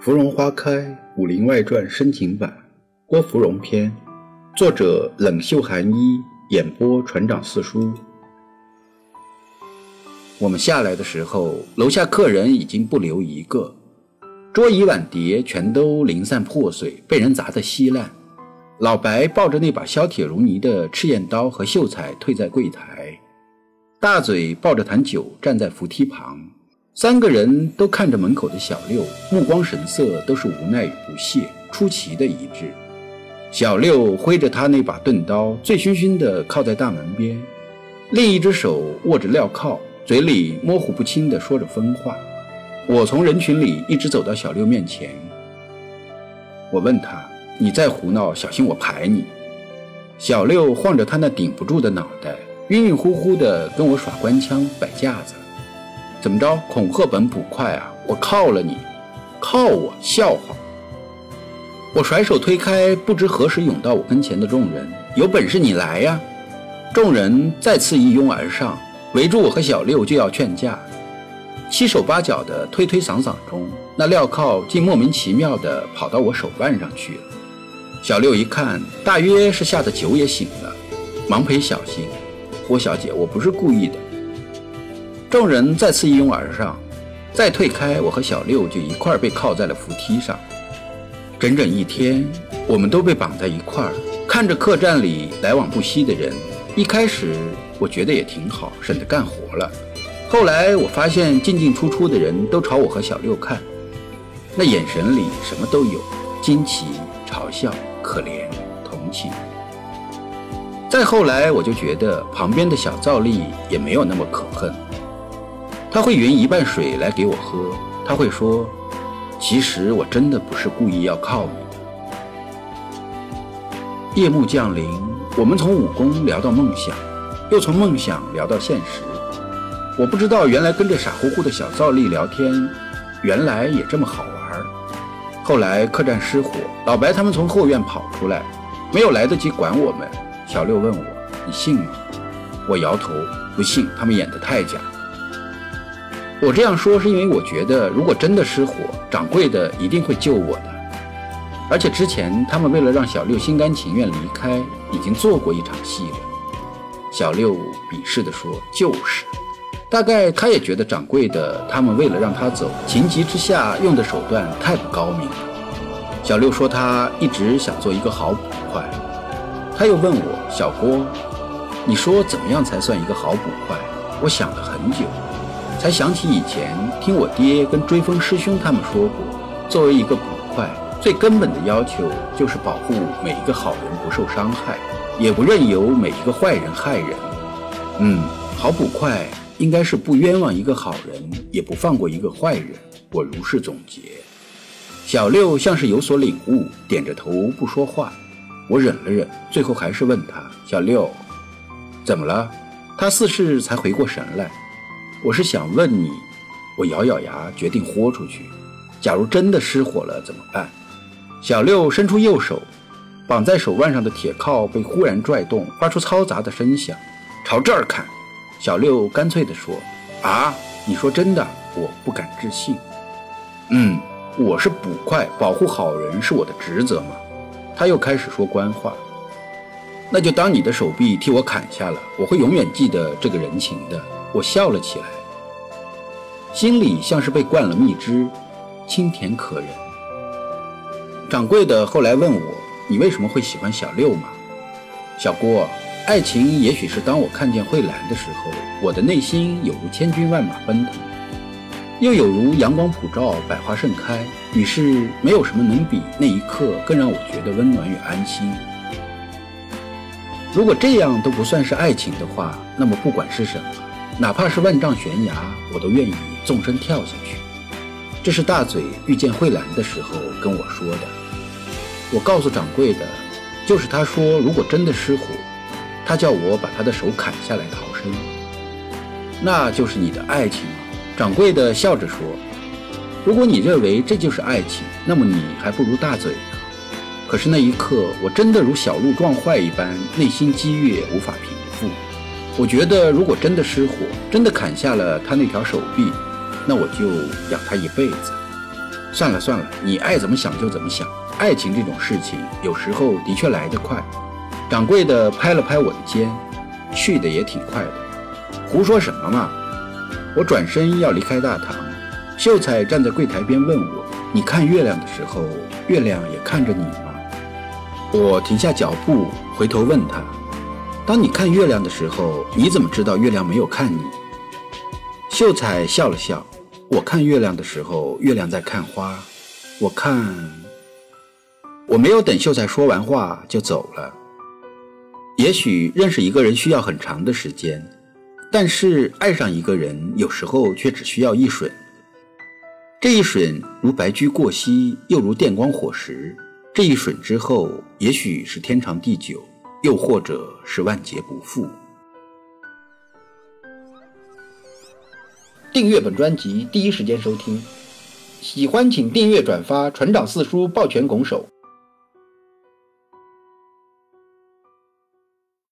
芙蓉花开，《武林外传》深情版，郭芙蓉篇，作者冷袖寒衣，演播船长四叔。我们下来的时候，楼下客人已经不留一个，桌椅碗碟全都零散破碎，被人砸得稀烂。老白抱着那把削铁如泥的赤焰刀和秀才退在柜台，大嘴抱着坛酒站在扶梯旁。三个人都看着门口的小六，目光神色都是无奈与不屑，出奇的一致。小六挥着他那把钝刀，醉醺醺地靠在大门边，另一只手握着镣铐，嘴里模糊不清地说着疯话。我从人群里一直走到小六面前，我问他：“你再胡闹，小心我排你。”小六晃着他那顶不住的脑袋，晕晕乎乎地跟我耍官腔摆架子。怎么着？恐吓本捕快啊！我靠了你，靠我笑话！我甩手推开不知何时涌到我跟前的众人，有本事你来呀！众人再次一拥而上，围住我和小六就要劝架。七手八脚的推推搡搡中，那镣铐竟莫名其妙地跑到我手腕上去了。小六一看，大约是吓得酒也醒了，忙赔小心：“郭小姐，我不是故意的。”众人再次一拥而上，再退开，我和小六就一块儿被铐在了扶梯上。整整一天，我们都被绑在一块儿，看着客栈里来往不息的人。一开始我觉得也挺好，省得干活了。后来我发现进进出出的人都朝我和小六看，那眼神里什么都有：惊奇、嘲笑、可怜、同情。再后来，我就觉得旁边的小赵丽也没有那么可恨。他会匀一半水来给我喝，他会说：“其实我真的不是故意要靠你的。”夜幕降临，我们从武功聊到梦想，又从梦想聊到现实。我不知道原来跟着傻乎乎的小赵丽聊天，原来也这么好玩。后来客栈失火，老白他们从后院跑出来，没有来得及管我们。小六问我：“你信吗？”我摇头，不信，他们演得太假。我这样说是因为我觉得，如果真的失火，掌柜的一定会救我的。而且之前他们为了让小六心甘情愿离开，已经做过一场戏了。小六鄙视地说：“就是，大概他也觉得掌柜的他们为了让他走，情急之下用的手段太不高明了。”小六说他一直想做一个好捕快。他又问我：“小郭，你说怎么样才算一个好捕快？”我想了很久。才想起以前听我爹跟追风师兄他们说过，作为一个捕快，最根本的要求就是保护每一个好人不受伤害，也不任由每一个坏人害人。嗯，好捕快应该是不冤枉一个好人，也不放过一个坏人。我如是总结。小六像是有所领悟，点着头不说话。我忍了忍，最后还是问他：“小六，怎么了？”他似是才回过神来。我是想问你，我咬咬牙，决定豁出去。假如真的失火了怎么办？小六伸出右手，绑在手腕上的铁铐被忽然拽动，发出嘈杂的声响。朝这儿看，小六干脆地说：“啊，你说真的？我不敢置信。嗯，我是捕快，保护好人是我的职责嘛。”他又开始说官话。那就当你的手臂替我砍下了，我会永远记得这个人情的。我笑了起来，心里像是被灌了蜜汁，清甜可人。掌柜的后来问我：“你为什么会喜欢小六吗？”小郭，爱情也许是当我看见慧兰的时候，我的内心有如千军万马奔腾，又有如阳光普照，百花盛开。于是，没有什么能比那一刻更让我觉得温暖与安心。如果这样都不算是爱情的话，那么不管是什么。哪怕是万丈悬崖，我都愿意纵身跳下去。这是大嘴遇见慧兰的时候跟我说的。我告诉掌柜的，就是他说，如果真的失火，他叫我把他的手砍下来逃生。那就是你的爱情？掌柜的笑着说：“如果你认为这就是爱情，那么你还不如大嘴呢。”可是那一刻，我真的如小鹿撞坏一般，内心激越，无法平复。我觉得，如果真的失火，真的砍下了他那条手臂，那我就养他一辈子。算了算了，你爱怎么想就怎么想。爱情这种事情，有时候的确来得快。掌柜的拍了拍我的肩，去的也挺快的。胡说什么嘛！我转身要离开大堂，秀才站在柜台边问我：“你看月亮的时候，月亮也看着你吗？”我停下脚步，回头问他：“当你看月亮的时候，你怎么知道月亮没有看你？”秀才笑了笑：“我看月亮的时候，月亮在看花。我看……我没有等秀才说完话就走了。也许认识一个人需要很长的时间。”但是爱上一个人，有时候却只需要一瞬。这一瞬如白驹过隙，又如电光火石。这一瞬之后，也许是天长地久，又或者是万劫不复。订阅本专辑，第一时间收听。喜欢请订阅转发，船长四叔抱拳拱手。